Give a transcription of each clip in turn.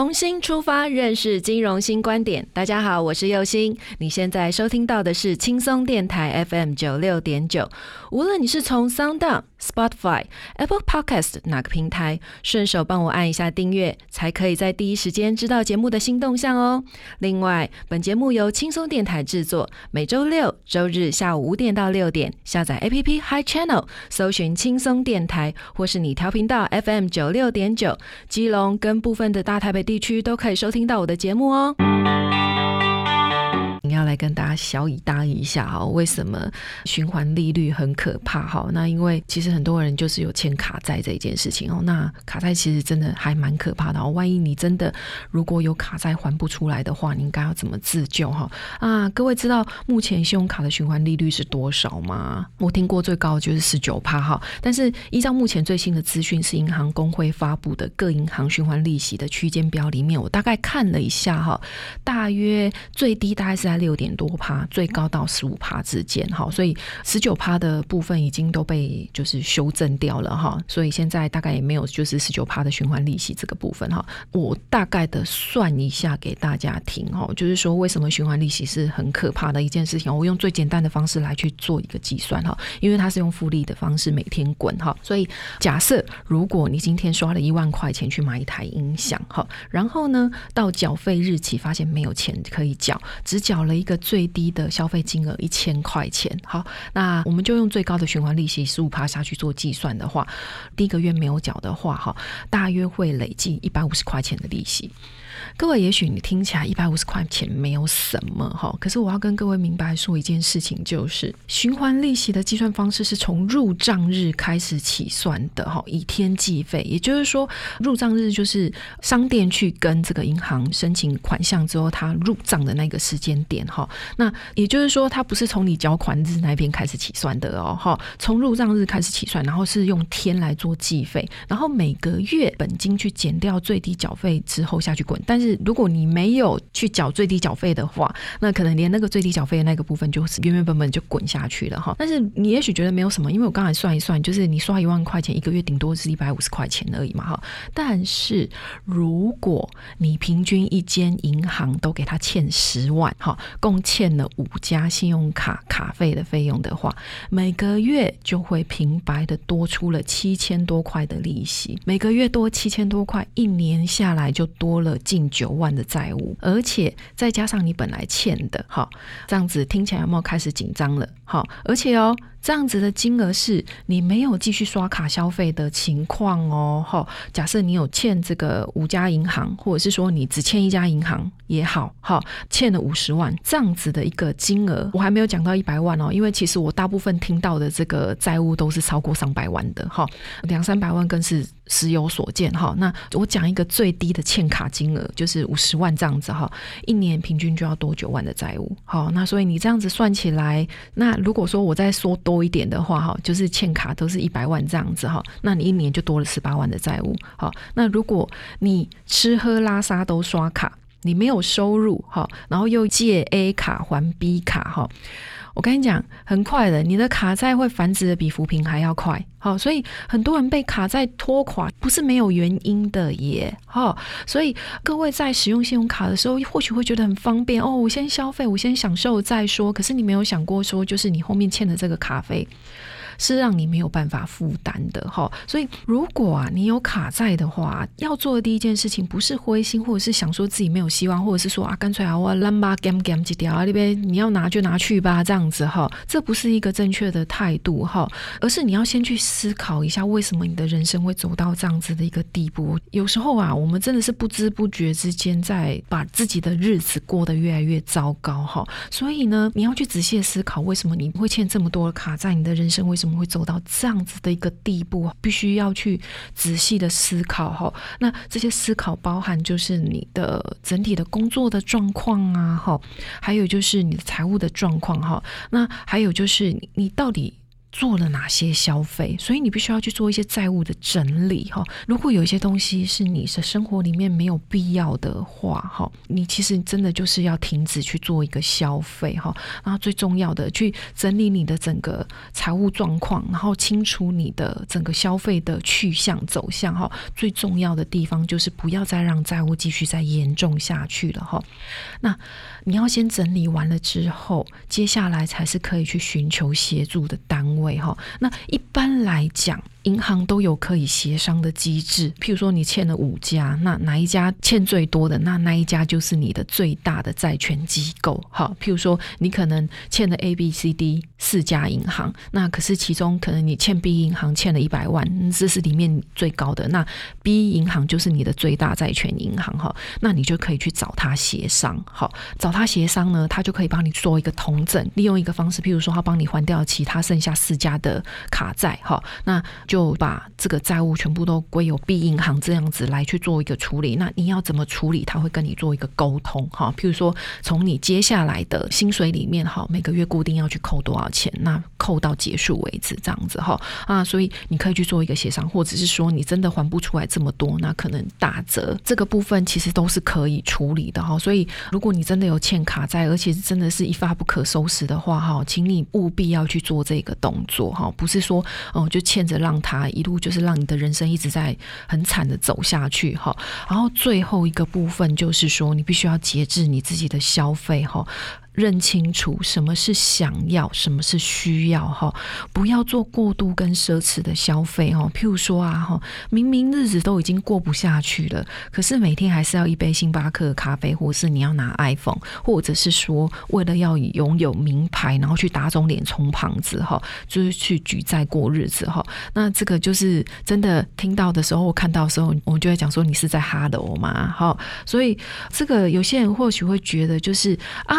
重新出发，认识金融新观点。大家好，我是右星。你现在收听到的是轻松电台 FM 九六点九。无论你是从 Sound、Spotify、Apple Podcast 哪个平台，顺手帮我按一下订阅，才可以在第一时间知道节目的新动向哦。另外，本节目由轻松电台制作，每周六、周日下午五点到六点，下载 APP Hi Channel，搜寻轻松电台，或是你调频道 FM 九六点九，基隆跟部分的大台北。地区都可以收听到我的节目哦。来跟大家小以答一下哈，为什么循环利率很可怕哈？那因为其实很多人就是有欠卡债这一件事情哦。那卡债其实真的还蛮可怕的哦。万一你真的如果有卡债还不出来的话，你应该要怎么自救哈？啊，各位知道目前信用卡的循环利率是多少吗？我听过最高就是十九趴哈。但是依照目前最新的资讯，是银行工会发布的各银行循环利息的区间表里面，我大概看了一下哈，大约最低大概是。在六点多趴，最高到十五趴之间，哈，所以十九趴的部分已经都被就是修正掉了，哈，所以现在大概也没有就是十九趴的循环利息这个部分，哈，我大概的算一下给大家听，哈，就是说为什么循环利息是很可怕的一件事情，我用最简单的方式来去做一个计算，哈，因为它是用复利的方式每天滚，哈，所以假设如果你今天刷了一万块钱去买一台音响，哈，然后呢到缴费日期发现没有钱可以缴，只缴。了一个最低的消费金额一千块钱，好，那我们就用最高的循环利息十五趴下去做计算的话，第一个月没有缴的话，哈，大约会累计一百五十块钱的利息。各位，也许你听起来一百五十块钱没有什么哈，可是我要跟各位明白说一件事情，就是循环利息的计算方式是从入账日开始起算的哈，以天计费，也就是说入账日就是商店去跟这个银行申请款项之后，它入账的那个时间点哈，那也就是说它不是从你缴款日那边开始起算的哦哈，从入账日开始起算，然后是用天来做计费，然后每个月本金去减掉最低缴费之后下去滚，但是如果你没有去缴最低缴费的话，那可能连那个最低缴费的那个部分就是原原本本就滚下去了哈。但是你也许觉得没有什么，因为我刚才算一算，就是你刷一万块钱一个月，顶多是一百五十块钱而已嘛哈。但是如果你平均一间银行都给他欠十万哈，共欠了五家信用卡卡费的费用的话，每个月就会平白的多出了七千多块的利息，每个月多七千多块，一年下来就多了近。九万的债务，而且再加上你本来欠的，好，这样子听起来有没有开始紧张了？好，而且哦。这样子的金额是你没有继续刷卡消费的情况哦，哈。假设你有欠这个五家银行，或者是说你只欠一家银行也好，哈，欠了五十万这样子的一个金额，我还没有讲到一百万哦，因为其实我大部分听到的这个债务都是超过上百万的，哈，两三百万更是时有所见，哈。那我讲一个最低的欠卡金额，就是五十万这样子，哈，一年平均就要多九万的债务，好，那所以你这样子算起来，那如果说我再说多。多一点的话，哈，就是欠卡都是一百万这样子，哈，那你一年就多了十八万的债务，好，那如果你吃喝拉撒都刷卡，你没有收入，哈，然后又借 A 卡还 B 卡，哈。我跟你讲，很快的，你的卡债会繁殖的比扶贫还要快。好，所以很多人被卡债拖垮，不是没有原因的耶。好，所以各位在使用信用卡的时候，或许会觉得很方便哦，我先消费，我先享受再说。可是你没有想过说，就是你后面欠的这个卡费。是让你没有办法负担的哈。所以如果啊你有卡债的话，要做的第一件事情不是灰心，或者是想说自己没有希望，或者是说啊干脆啊我烂吧 gam gam 几条啊那边你要拿就拿去吧这样子哈，这不是一个正确的态度哈，而是你要先去思考一下为什么你的人生会走到这样子的一个地步。有时候啊，我们真的是不知不觉之间在把自己的日子过得越来越糟糕哈。所以呢，你要去仔细思考，为什么你会欠这么多卡债？你的人生为什么会走到这样子的一个地步？必须要去仔细的思考哈。那这些思考包含就是你的整体的工作的状况啊，哈，还有就是你的财务的状况哈。那还有就是你到底。做了哪些消费？所以你必须要去做一些债务的整理哈。如果有一些东西是你的生活里面没有必要的话哈，你其实真的就是要停止去做一个消费哈。然后最重要的，去整理你的整个财务状况，然后清楚你的整个消费的去向走向哈。最重要的地方就是不要再让债务继续再严重下去了哈。那你要先整理完了之后，接下来才是可以去寻求协助的单位。位哈，那一般来讲。银行都有可以协商的机制，譬如说你欠了五家，那哪一家欠最多的，那那一家就是你的最大的债权机构。好，譬如说你可能欠了 A、B、C、D 四家银行，那可是其中可能你欠 B 银行欠了一百万，这是里面最高的，那 B 银行就是你的最大债权银行哈，那你就可以去找他协商。好，找他协商呢，他就可以帮你做一个同整，利用一个方式，譬如说他帮你还掉其他剩下四家的卡债。哈，那就把这个债务全部都归有 B 银行这样子来去做一个处理。那你要怎么处理？他会跟你做一个沟通哈。譬如说，从你接下来的薪水里面哈，每个月固定要去扣多少钱，那扣到结束为止这样子哈啊。所以你可以去做一个协商，或者是说你真的还不出来这么多，那可能打折这个部分其实都是可以处理的哈。所以如果你真的有欠卡债，而且真的是一发不可收拾的话哈，请你务必要去做这个动作哈，不是说哦就欠着让。他一路就是让你的人生一直在很惨的走下去哈，然后最后一个部分就是说，你必须要节制你自己的消费哈。认清楚什么是想要，什么是需要哈，不要做过度跟奢侈的消费哈。譬如说啊哈，明明日子都已经过不下去了，可是每天还是要一杯星巴克咖啡，或是你要拿 iPhone，或者是说为了要拥有名牌，然后去打肿脸充胖子哈，就是去举债过日子哈。那这个就是真的听到的时候，看到的时候，我就会讲说你是在哈喽吗？哈，所以这个有些人或许会觉得就是啊。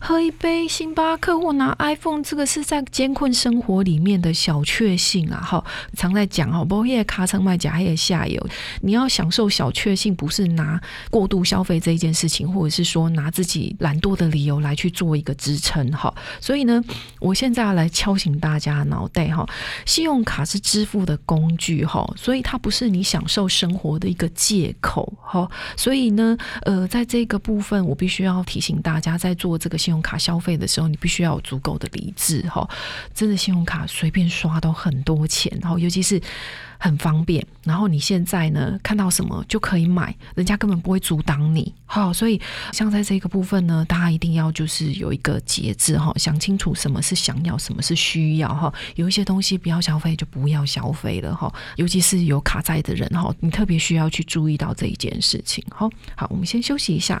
喝一杯星巴克或拿 iPhone，这个是在艰困生活里面的小确幸啊！哈，常在讲哈，包夜卡层卖假夜下游，你要享受小确幸，不是拿过度消费这一件事情，或者是说拿自己懒惰的理由来去做一个支撑哈。所以呢，我现在要来敲醒大家脑袋哈，信用卡是支付的工具哈，所以它不是你享受生活的一个借口哈。所以呢，呃，在这个部分，我必须要提醒大家，在做这个。信用卡消费的时候，你必须要有足够的理智哈。真的，信用卡随便刷都很多钱，然后尤其是很方便。然后你现在呢，看到什么就可以买，人家根本不会阻挡你。好，所以像在这个部分呢，大家一定要就是有一个节制哈，想清楚什么是想要，什么是需要哈。有一些东西不要消费就不要消费了哈。尤其是有卡债的人哈，你特别需要去注意到这一件事情。好，好，我们先休息一下。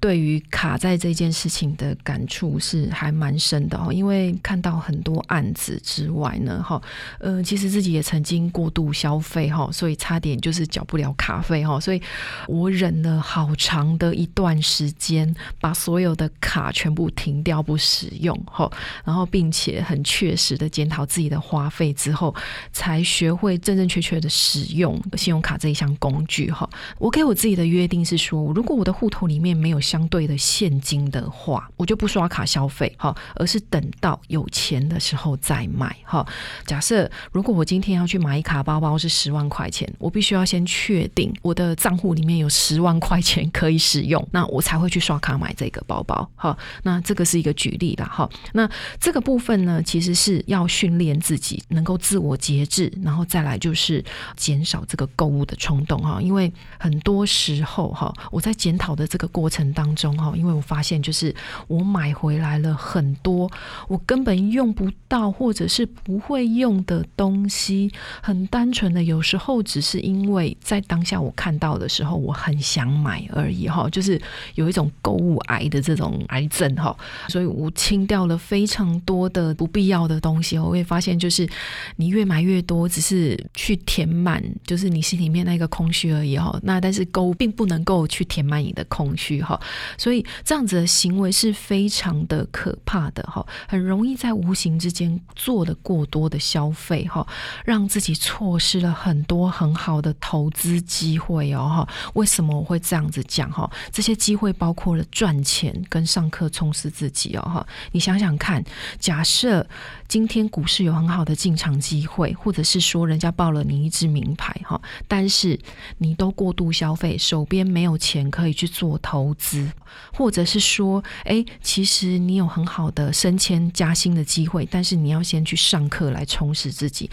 对于卡在这件事情的感触是还蛮深的哈，因为看到很多案子之外呢，哈，呃，其实自己也曾经过度消费哈，所以差点就是缴不了卡费哈，所以我忍了好长的一段时间，把所有的卡全部停掉不使用哈，然后并且很确实的检讨自己的花费之后，才学会正正确确的使用信用卡这一项工具哈。我给我自己的约定是说，如果我的户头里面没有相对的现金的话，我就不刷卡消费，好，而是等到有钱的时候再买，哈。假设如果我今天要去买一卡包包是十万块钱，我必须要先确定我的账户里面有十万块钱可以使用，那我才会去刷卡买这个包包，好。那这个是一个举例啦，哈。那这个部分呢，其实是要训练自己能够自我节制，然后再来就是减少这个购物的冲动，哈。因为很多时候，哈，我在检讨的这个过程当当中，哈，因为我发现就是我买回来了很多我根本用不到或者是不会用的东西，很单纯的，有时候只是因为在当下我看到的时候我很想买而已，哈，就是有一种购物癌的这种癌症，哈，所以我清掉了非常多的不必要的东西，我会发现就是你越买越多，只是去填满就是你心里面那个空虚而已，哈，那但是购物并不能够去填满你的空虚，哈，所以这样子的行为是非常的可怕的，哈，很容易在无形之间做了过多的消费，哈，让自己错失了很多很好的投资机会哦，哈。为什么我会这样子讲？哈，这些机会包括了赚钱跟上课充实自己哦，哈。你想想看，假设今天股市有很好的进场机会，或者是说人家报了你一支名牌，哈，但是你都过度消费，手边没有钱可以去做投资，或者是说，哎，其实你有很好的升迁加薪的机会，但是你要先去上课来充实自己，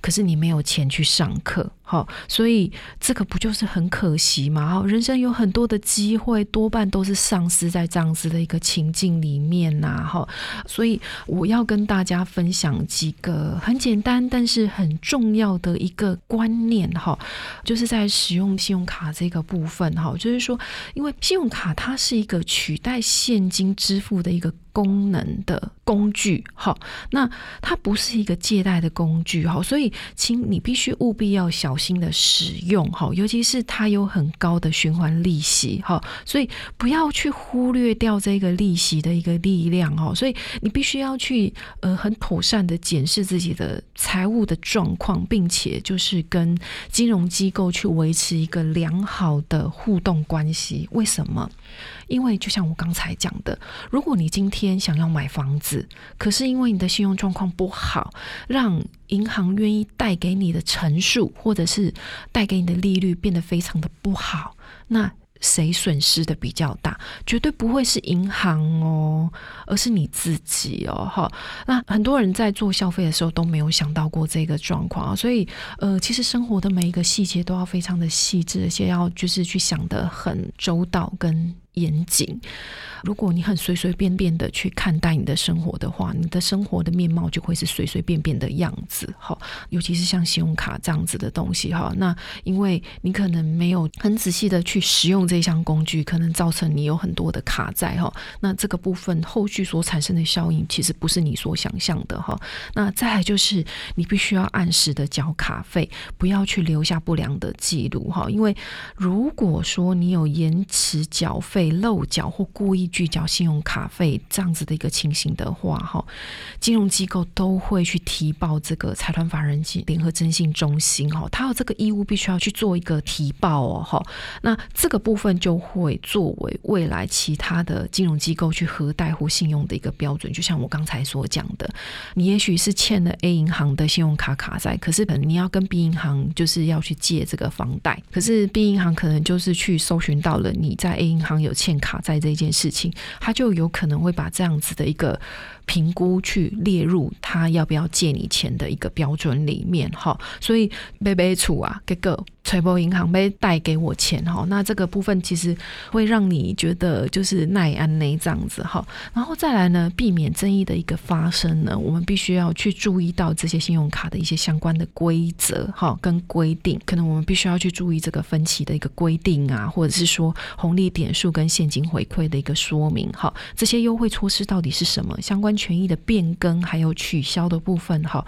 可是你没有钱去上课。好，所以这个不就是很可惜吗？好，人生有很多的机会，多半都是丧失在这样子的一个情境里面呐。哈，所以我要跟大家分享几个很简单但是很重要的一个观念哈，就是在使用信用卡这个部分哈，就是说，因为信用卡它是一个取代现金支付的一个功能的工具，哈，那它不是一个借贷的工具，哈，所以请你必须务必要小。心的使用哈，尤其是它有很高的循环利息哈，所以不要去忽略掉这个利息的一个力量哈，所以你必须要去呃很妥善的检视自己的财务的状况，并且就是跟金融机构去维持一个良好的互动关系。为什么？因为就像我刚才讲的，如果你今天想要买房子，可是因为你的信用状况不好，让银行愿意贷给你的成数，或者是贷给你的利率变得非常的不好，那。谁损失的比较大？绝对不会是银行哦，而是你自己哦。哈，那很多人在做消费的时候都没有想到过这个状况啊。所以，呃，其实生活的每一个细节都要非常的细致，而且要就是去想得很周到跟严谨。如果你很随随便便的去看待你的生活的话，你的生活的面貌就会是随随便便的样子。哈，尤其是像信用卡这样子的东西，哈，那因为你可能没有很仔细的去使用这项工具，可能造成你有很多的卡债，哈。那这个部分后续所产生的效应，其实不是你所想象的，哈。那再来就是你必须要按时的交卡费，不要去留下不良的记录，哈。因为如果说你有延迟缴费、漏缴或故意拒缴信用卡费这样子的一个情形的话，哈，金融机构都会去提报这个财团法人及联合征信中心，哈，他有这个义务必须要去做一个提报哦，哈，那这个部分就会作为未来其他的金融机构去核贷或信用的一个标准。就像我刚才所讲的，你也许是欠了 A 银行的信用卡卡债，可是可能你要跟 B 银行就是要去借这个房贷，可是 B 银行可能就是去搜寻到了你在 A 银行有欠卡债这件事情。他就有可能会把这样子的一个。评估去列入他要不要借你钱的一个标准里面哈，所以被被处啊，这个财富银行被贷给我钱哈，那这个部分其实会让你觉得就是耐安内这样子哈，然后再来呢，避免争议的一个发生呢，我们必须要去注意到这些信用卡的一些相关的规则哈跟规定，可能我们必须要去注意这个分期的一个规定啊，或者是说红利点数跟现金回馈的一个说明哈，这些优惠措施到底是什么相关。权益的变更还有取消的部分哈，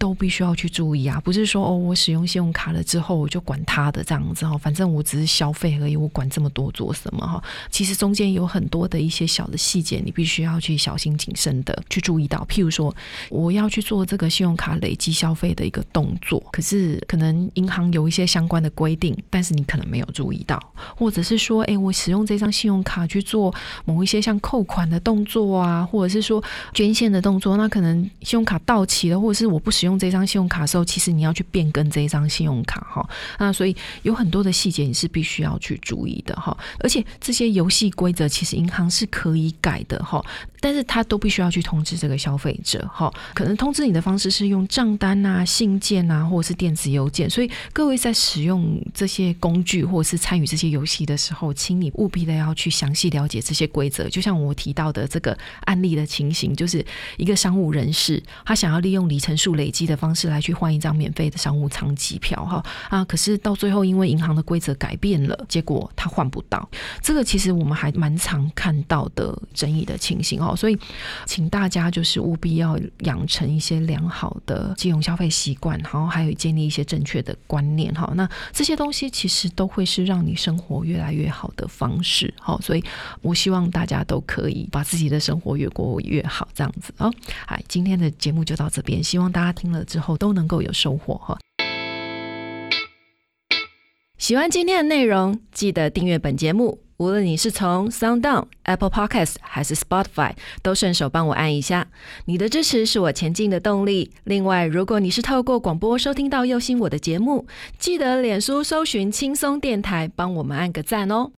都必须要去注意啊，不是说哦，我使用信用卡了之后我就管它的这样子哈，反正我只是消费而已，我管这么多做什么哈？其实中间有很多的一些小的细节，你必须要去小心谨慎的去注意到。譬如说，我要去做这个信用卡累积消费的一个动作，可是可能银行有一些相关的规定，但是你可能没有注意到，或者是说，哎，我使用这张信用卡去做某一些像扣款的动作啊，或者是说捐献的动作，那可能信用卡到期了，或者是我不使用用这张信用卡时候，其实你要去变更这一张信用卡哈。那所以有很多的细节你是必须要去注意的哈，而且这些游戏规则其实银行是可以改的哈，但是他都必须要去通知这个消费者哈，可能通知你的方式是用账单啊、信件啊，或者是电子邮件。所以各位在使用这些工具或者是参与这些游戏的时候，请你务必的要去详细了解这些规则。就像我提到的这个案例的情形，就是一个商务人士，他想要利用里程数累积的方式来去换一张免费的商务舱机票哈啊，可是到最后因为银行的规则改变了，结果他换不到。这个其实我们还蛮常看到的争议的情形哦，所以请大家就是务必要养成一些良好的金融消费习惯，然后还有建立一些正确的观念哈。那这些东西其实都会是让你生活越来越好的方式。好，所以我希望大家都可以把自己的生活越过越好，这样子哦。哎，今天的节目就到这边，希望大家听了之后都能够有收获哈。喜欢今天的内容，记得订阅本节目。无论你是从 SoundOn、Apple Podcast 还是 Spotify，都顺手帮我按一下。你的支持是我前进的动力。另外，如果你是透过广播收听到右心我的节目，记得脸书搜寻轻松电台，帮我们按个赞哦。